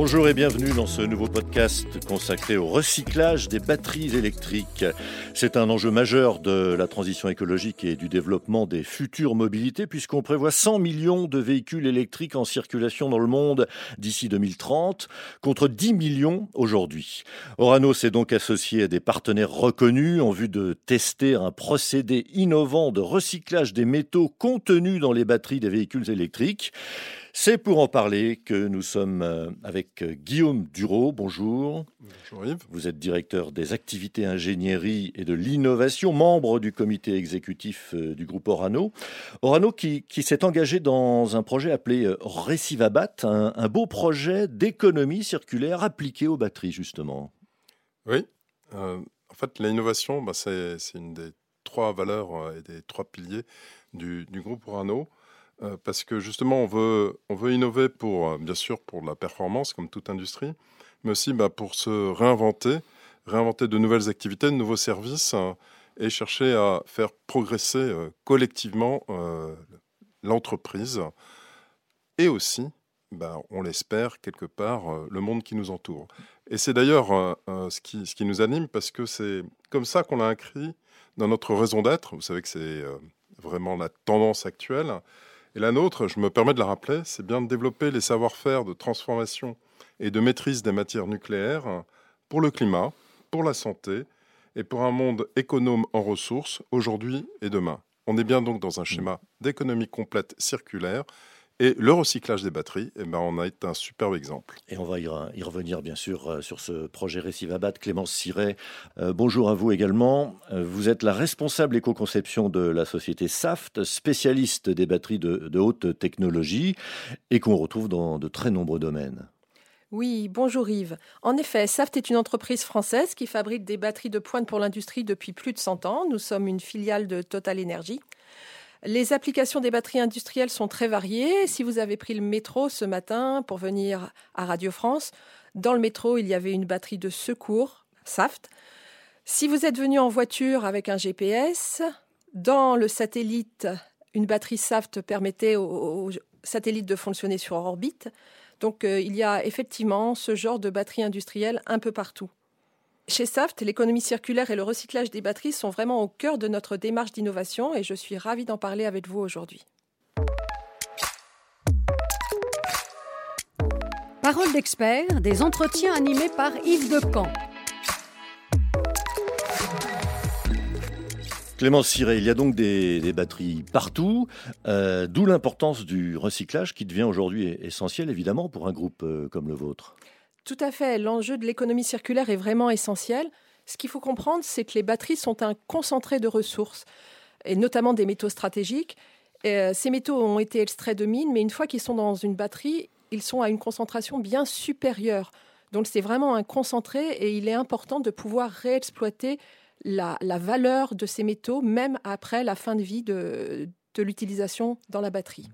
Bonjour et bienvenue dans ce nouveau podcast consacré au recyclage des batteries électriques. C'est un enjeu majeur de la transition écologique et du développement des futures mobilités puisqu'on prévoit 100 millions de véhicules électriques en circulation dans le monde d'ici 2030 contre 10 millions aujourd'hui. Orano s'est donc associé à des partenaires reconnus en vue de tester un procédé innovant de recyclage des métaux contenus dans les batteries des véhicules électriques. C'est pour en parler que nous sommes euh, avec euh, Guillaume Duro. Bonjour. Bonjour Yves. Vous êtes directeur des activités ingénierie et de l'innovation, membre du comité exécutif euh, du groupe Orano. Orano qui, s'est engagé dans un projet appelé Recivabat, un, beau projet d'économie circulaire appliqué aux batteries justement. Oui. en fait, l'innovation, bah, c'est une des trois valeurs et des trois piliers du, du groupe Orano. Euh, parce que justement, on veut, on veut innover pour, euh, bien sûr, pour la performance, comme toute industrie, mais aussi bah, pour se réinventer, réinventer de nouvelles activités, de nouveaux services, hein, et chercher à faire progresser euh, collectivement l'entreprise, et aussi, bah, on l'espère, quelque part, le monde qui nous entoure. Et c'est d'ailleurs ce, qui, ce qui nous anime, parce que c'est comme ça qu'on l'a inscrit dans notre raison d'être. Vous savez que c'est vraiment la tendance actuelle. Et la nôtre, je me permets de la rappeler, c'est bien de développer les savoir-faire de transformation et de maîtrise des matières nucléaires pour le climat, pour la santé et pour un monde économe en ressources aujourd'hui et demain. On est bien donc dans un schéma d'économie complète circulaire et le recyclage des batteries, eh ben, on a été un superbe exemple. Et on va y, revenir bien sûr euh, sur ce projet Récivabat. Clémence Siret, euh, bonjour à vous également. Euh, vous êtes la responsable éco-conception de la société SAFT, spécialiste des batteries de, de haute technologie et qu'on retrouve dans de très nombreux domaines. Oui, bonjour Yves. En effet, SAFT est une entreprise française qui fabrique des batteries de pointe pour l'industrie depuis plus de 100 ans. Nous sommes une filiale de Total Energy. Les applications des batteries industrielles sont très variées. Si vous avez pris le métro ce matin pour venir à Radio France, dans le métro, il y avait une batterie de secours, SAFT. Si vous êtes venu en voiture avec un GPS, dans le satellite, une batterie SAFT permettait au, satellite de fonctionner sur orbite. Donc euh, il y a effectivement ce genre de batterie industrielle un peu partout. Chez Saft, l'économie circulaire et le recyclage des batteries sont vraiment au cœur de notre démarche d'innovation et je suis ravie d'en parler avec vous aujourd'hui. Parole d'expert, des entretiens animés par Yves Decamp. Clémence Siré, il y a donc des, batteries partout, euh, d'où l'importance du recyclage qui devient aujourd'hui essentiel évidemment pour un groupe euh, comme le vôtre. Tout à fait. L'enjeu de l'économie circulaire est vraiment essentiel. Ce qu'il faut comprendre, c'est que les batteries sont un concentré de ressources, et notamment des métaux stratégiques. Euh, ces métaux ont été extraits de mines, mais une fois qu'ils sont dans une batterie, ils sont à une concentration bien supérieure. Donc c'est vraiment un concentré et il est important de pouvoir réexploiter la, valeur de ces métaux, même après la fin de vie de, l'utilisation dans la batterie.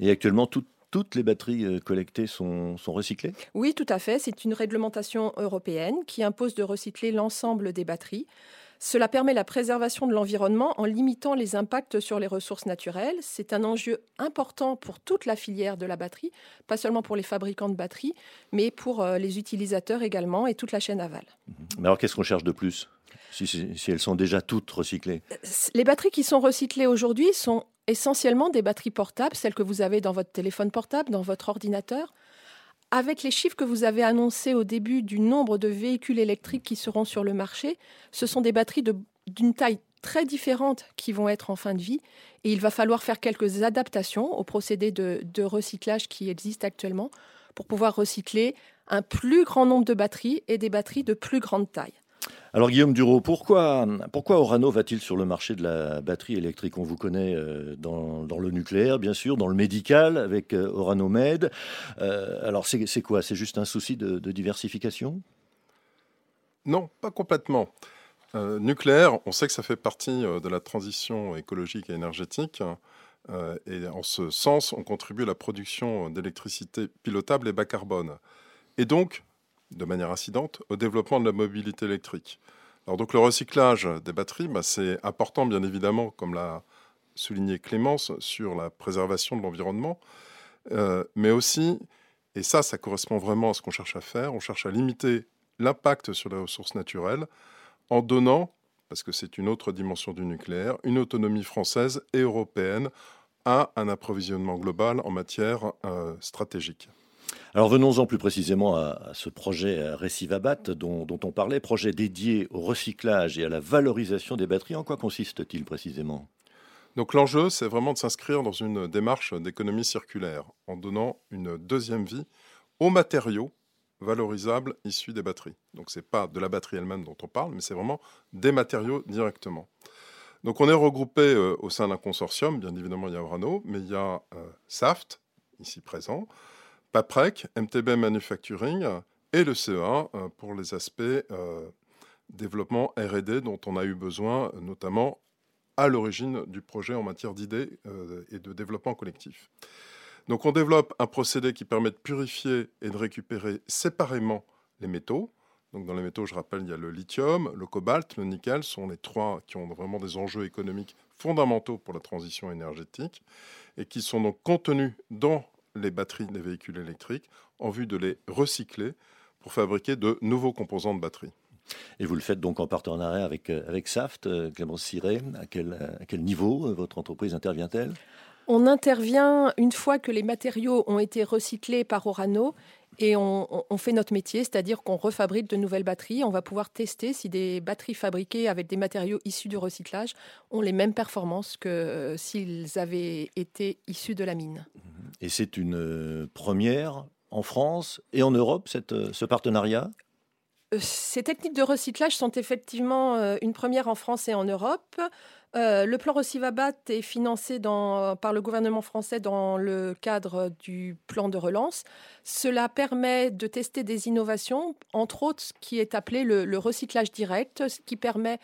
Et actuellement, toutes les batteries euh, collectées sont, recyclées? Oui, tout à fait. C'est une réglementation européenne qui impose de recycler l'ensemble des batteries. Cela permet la préservation de l'environnement en limitant les impacts sur les ressources naturelles. C'est un enjeu important pour toute la filière de la batterie, pas seulement pour les fabricants de batteries, mais pour euh, les utilisateurs également et toute la chaîne aval. Mhm. Mais alors qu'est-ce qu'on cherche de plus? Si, si, elles sont déjà toutes recyclées? Les batteries qui sont recyclées aujourd'hui sont essentiellement des batteries portables, celles que vous avez dans votre téléphone portable, dans votre ordinateur. Avec les chiffres que vous avez annoncés au début du nombre de véhicules électriques qui seront sur le marché, ce sont des batteries d'une taille très différente qui vont être en fin de vie et il va falloir faire quelques adaptations au procédé de, de recyclage qui existe actuellement pour pouvoir recycler un plus grand nombre de batteries et des batteries de plus grande taille. Alors Guillaume Duro, pourquoi, pourquoi Orano va-t-il sur le marché de la batterie électrique? On vous connaît euh, dans, le nucléaire, bien sûr, dans le médical avec euh, Orano Med. Euh, alors c'est quoi? C'est juste un souci de, diversification? Non, pas complètement. nucléaire, on sait que ça fait partie de la transition écologique et énergétique. et en ce sens, on contribue à la production d'électricité pilotable et bas carbone. Et donc, de manière incidente au développement de la mobilité électrique. Alors donc le recyclage des batteries, bah, c'est important bien évidemment, comme l'a souligné Clémence, sur la préservation de l'environnement, euh, mais aussi, et ça, ça correspond vraiment à ce qu'on cherche à faire, on cherche à limiter l'impact sur les ressources naturelles en donnant, parce que c'est une autre dimension du nucléaire, une autonomie française et européenne à un approvisionnement global en matière euh, stratégique. Alors venons-en plus précisément à, ce projet Recivabat dont, dont on parlait, projet dédié au recyclage et à la valorisation des batteries. En quoi consiste-t-il précisément? Donc l'enjeu, c'est vraiment de s'inscrire dans une démarche d'économie circulaire en donnant une deuxième vie aux matériaux valorisables issus des batteries. Donc ce n'est pas de la batterie elle-même dont on parle, mais c'est vraiment des matériaux directement. Donc on est regroupé euh, au sein d'un consortium, bien évidemment il y a Orano, mais il y a euh, SAFT, ici présent, PAPREC, MTB Manufacturing et le CEA euh, pour les aspects développement RD dont on a eu besoin, notamment à l'origine du projet en matière d'idées et de développement collectif. Donc on développe un procédé qui permet de purifier et de récupérer séparément les métaux. Donc dans les métaux, je rappelle, il y a le lithium, le cobalt, le nickel, sont les trois qui ont vraiment des enjeux économiques fondamentaux pour la transition énergétique et qui sont donc contenus dans les batteries des véhicules électriques en vue de les recycler pour fabriquer de nouveaux composants de batterie. Et vous le faites donc en partenariat avec, euh, avec SAFT, euh, Clémence Siré. À quel, à quel niveau euh, votre entreprise intervient-elle? On intervient une fois que les matériaux ont été recyclés par Orano et on, fait notre métier, c'est-à-dire qu'on refabrique de nouvelles batteries. On va pouvoir tester si des batteries fabriquées avec des matériaux issus du recyclage ont les mêmes performances que euh, s'ils avaient été issus de la mine. Et c'est une première en France et en Europe, ce partenariat? Ces techniques de recyclage sont effectivement une première en France et en Europe. Le plan Recivabat est financé par le gouvernement français dans le cadre du plan de relance. Cela permet de tester des innovations, entre autres ce qui est appelé le, le recyclage direct, ce qui permet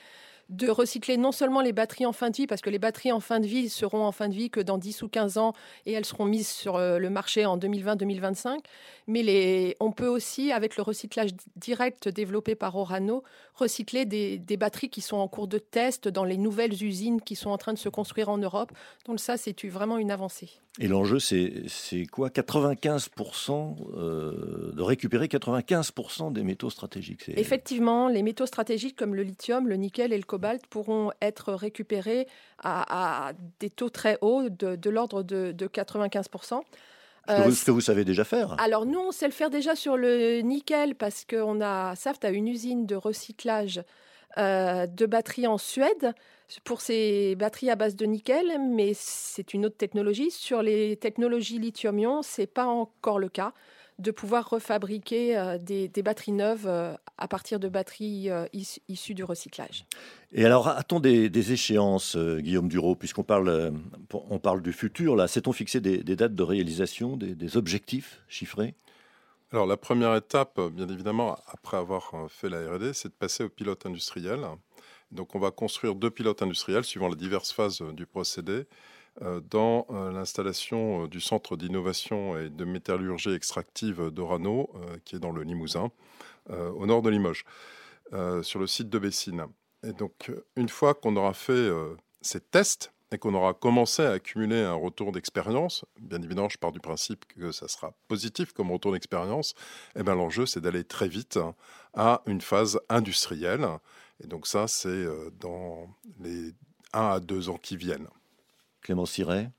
de recycler non seulement les batteries en fin de vie, parce que les batteries en fin de vie seront en fin de vie que dans 10 ou 15 ans et elles seront mises sur euh, le marché en 2020-2025, mais les, on peut aussi, avec le recyclage direct développé par Orano, recycler des, des, batteries qui sont en cours de test dans les nouvelles usines qui sont en train de se construire en Europe. Donc ça, c'est vraiment une avancée. Et l'enjeu, c'est quoi? 95% euh, de récupérer 95% des métaux stratégiques. Effectivement, les métaux stratégiques comme le lithium, le nickel et le cobalt pourront être récupérés à, des taux très hauts, de, l'ordre de, 95%. Euh, ce que, vous, savez déjà faire Alors nous, on sait le faire déjà sur le nickel parce qu'on a, Saft a une usine de recyclage euh, de batteries en Suède pour ces batteries à base de nickel, mais c'est une autre technologie. Sur les technologies lithium-ion, ce n'est pas encore le cas de pouvoir refabriquer euh, des, batteries neuves euh, à partir de batteries euh, issues du recyclage. Et alors, a-t-on des, échéances, Guillaume Duro, puisqu'on parle, on parle du futur, là, s'est-on fixé des, dates de réalisation, des, objectifs chiffrés? Alors la première étape, bien évidemment, après avoir fait la R&D, c'est de passer au pilote industriel. Donc on va construire deux pilotes industriels suivant les diverses phases du procédé euh, dans euh, l'installation euh, du centre d'innovation et de métallurgie extractive d'Orano, qui est dans le Limousin, au nord de Limoges, sur le site de Bessines. Et donc, une fois qu'on aura fait ces tests et qu'on aura commencé à accumuler un retour d'expérience, bien évidemment, je pars du principe que ça sera positif comme retour d'expérience, et eh bien l'enjeu, c'est d'aller très vite à une phase industrielle. Et donc ça, c'est dans les 1 à 2 ans qui viennent. Clément Siret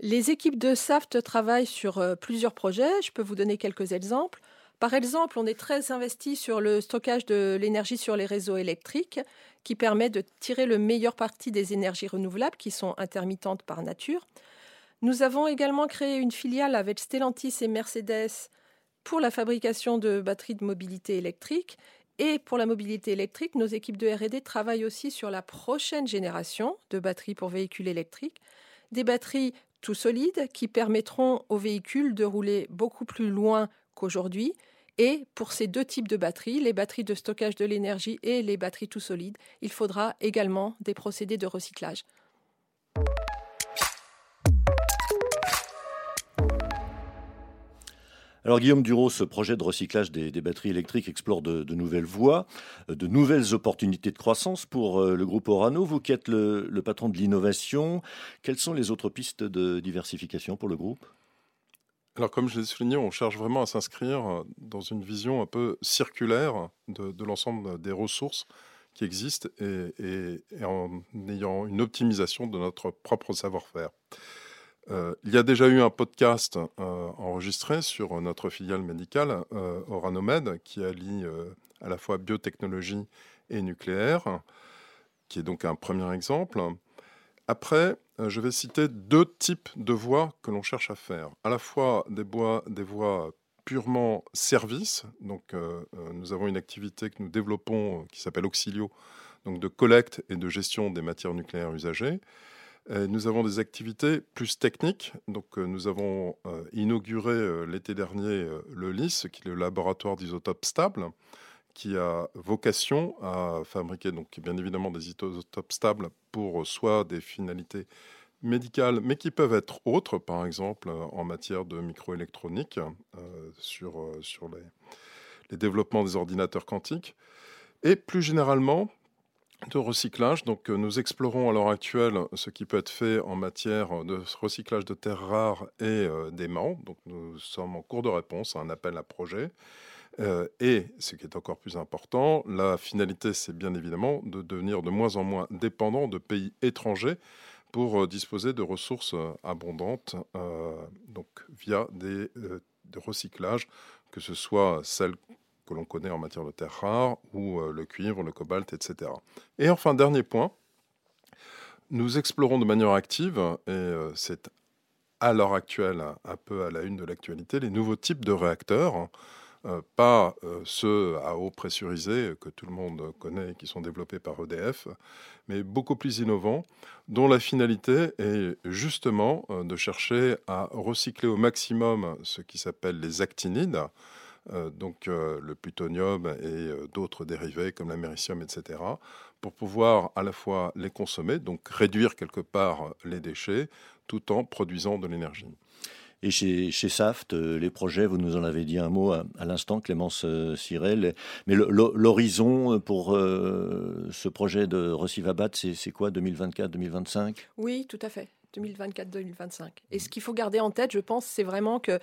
Les équipes de SAFT travaillent sur euh, plusieurs projets. Je peux vous donner quelques exemples. Par exemple, on est très investi sur le stockage de l'énergie sur les réseaux électriques, qui permet de tirer le meilleur parti des énergies renouvelables, qui sont intermittentes par nature. Nous avons également créé une filiale avec Stellantis et Mercedes pour la fabrication de batteries de mobilité électrique. Et pour la mobilité électrique, nos équipes de RD travaillent aussi sur la prochaine génération de batteries pour véhicules électriques des batteries tout solides qui permettront aux véhicules de rouler beaucoup plus loin qu'aujourd'hui. Et pour ces deux types de batteries, les batteries de stockage de l'énergie et les batteries tout solides, il faudra également des procédés de recyclage. Alors Guillaume Duro, ce projet de recyclage des, batteries électriques explore de, nouvelles voies, euh, de nouvelles opportunités de croissance pour euh, le groupe Orano. Vous qui êtes le, patron de l'innovation, quelles sont les autres pistes de diversification pour le groupe? Alors, comme je l'ai souligné, on cherche vraiment à s'inscrire dans une vision un peu circulaire de, l'ensemble des ressources qui existent et, en ayant une optimisation de notre propre savoir-faire. Euh, il y a déjà eu un podcast euh, enregistré sur notre filiale médicale, euh, Oranomed, qui allie à la fois biotechnologie et nucléaire, qui est donc un premier exemple. Après, je vais citer deux types de voies que l'on cherche à faire. À la fois des, des voies purement service. Donc, nous avons une activité que nous développons qui s'appelle Auxilio, donc de collecte et de gestion des matières nucléaires usagées. Euh, nous avons des activités plus techniques. Donc, euh, nous avons euh, inauguré l'été dernier le LIS, qui est le laboratoire d'isotopes stables, qui a vocation à fabriquer, donc, bien évidemment, des isotopes stables pour soit des finalités médicales, mais qui peuvent être autres, par exemple en matière de microélectronique, sur, sur les, les développements des ordinateurs quantiques. Et plus généralement, de recyclage. Donc, euh, nous explorons à l'heure actuelle ce qui peut être fait en matière de recyclage de terres rares et euh, d'aimants. Donc, nous sommes en cours de réponse à un appel à projet. Euh, et ce qui est encore plus important, la finalité, c'est bien évidemment de devenir de moins en moins dépendant de pays étrangers pour disposer de ressources abondantes, donc via des recyclages, que ce soit celles que l'on connaît en matière de terres rares, ou euh, le cuivre, le cobalt, etc. Et enfin, dernier point, nous explorons de manière active, et euh, c'est à l'heure actuelle un peu à la une de l'actualité, les nouveaux types de réacteurs. Euh, pas ceux à eau pressurisée que tout le monde connaît et qui sont développés par EDF, mais beaucoup plus innovants, dont la finalité est justement de chercher à recycler au maximum ce qui s'appelle les actinides, donc euh, le plutonium et euh, d'autres dérivés comme l'américium, etc., pour pouvoir à la fois les consommer, donc réduire quelque part les déchets, tout en produisant de l'énergie. Et chez, chez, Saft, les projets, vous nous en avez dit un mot à, l'instant, Clémence Sirel. Mais l'horizon pour ce projet de Recivabat, c'est quoi 2024-2025 Oui, tout à fait. 2024-2025. Et ce qu'il faut garder en tête, je pense, c'est vraiment que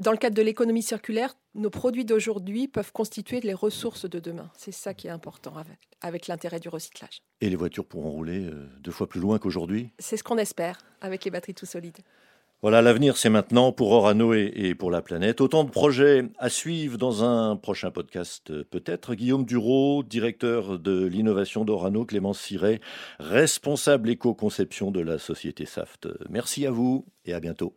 dans le cadre de l'économie circulaire, nos produits d'aujourd'hui peuvent constituer les ressources de demain. C'est ça qui est important avec, l'intérêt du recyclage. Et les voitures pourront rouler euh, deux fois plus loin qu'aujourd'hui? C'est ce qu'on espère avec les batteries tout solides. Voilà, l'avenir c'est maintenant pour Orano et, pour la planète. Autant de projets à suivre dans un prochain podcast euh, peut-être. Guillaume Duro, directeur de l'innovation d'Orano, Clémence Siret, responsable éco-conception de la société SAFT. Merci à vous et à bientôt.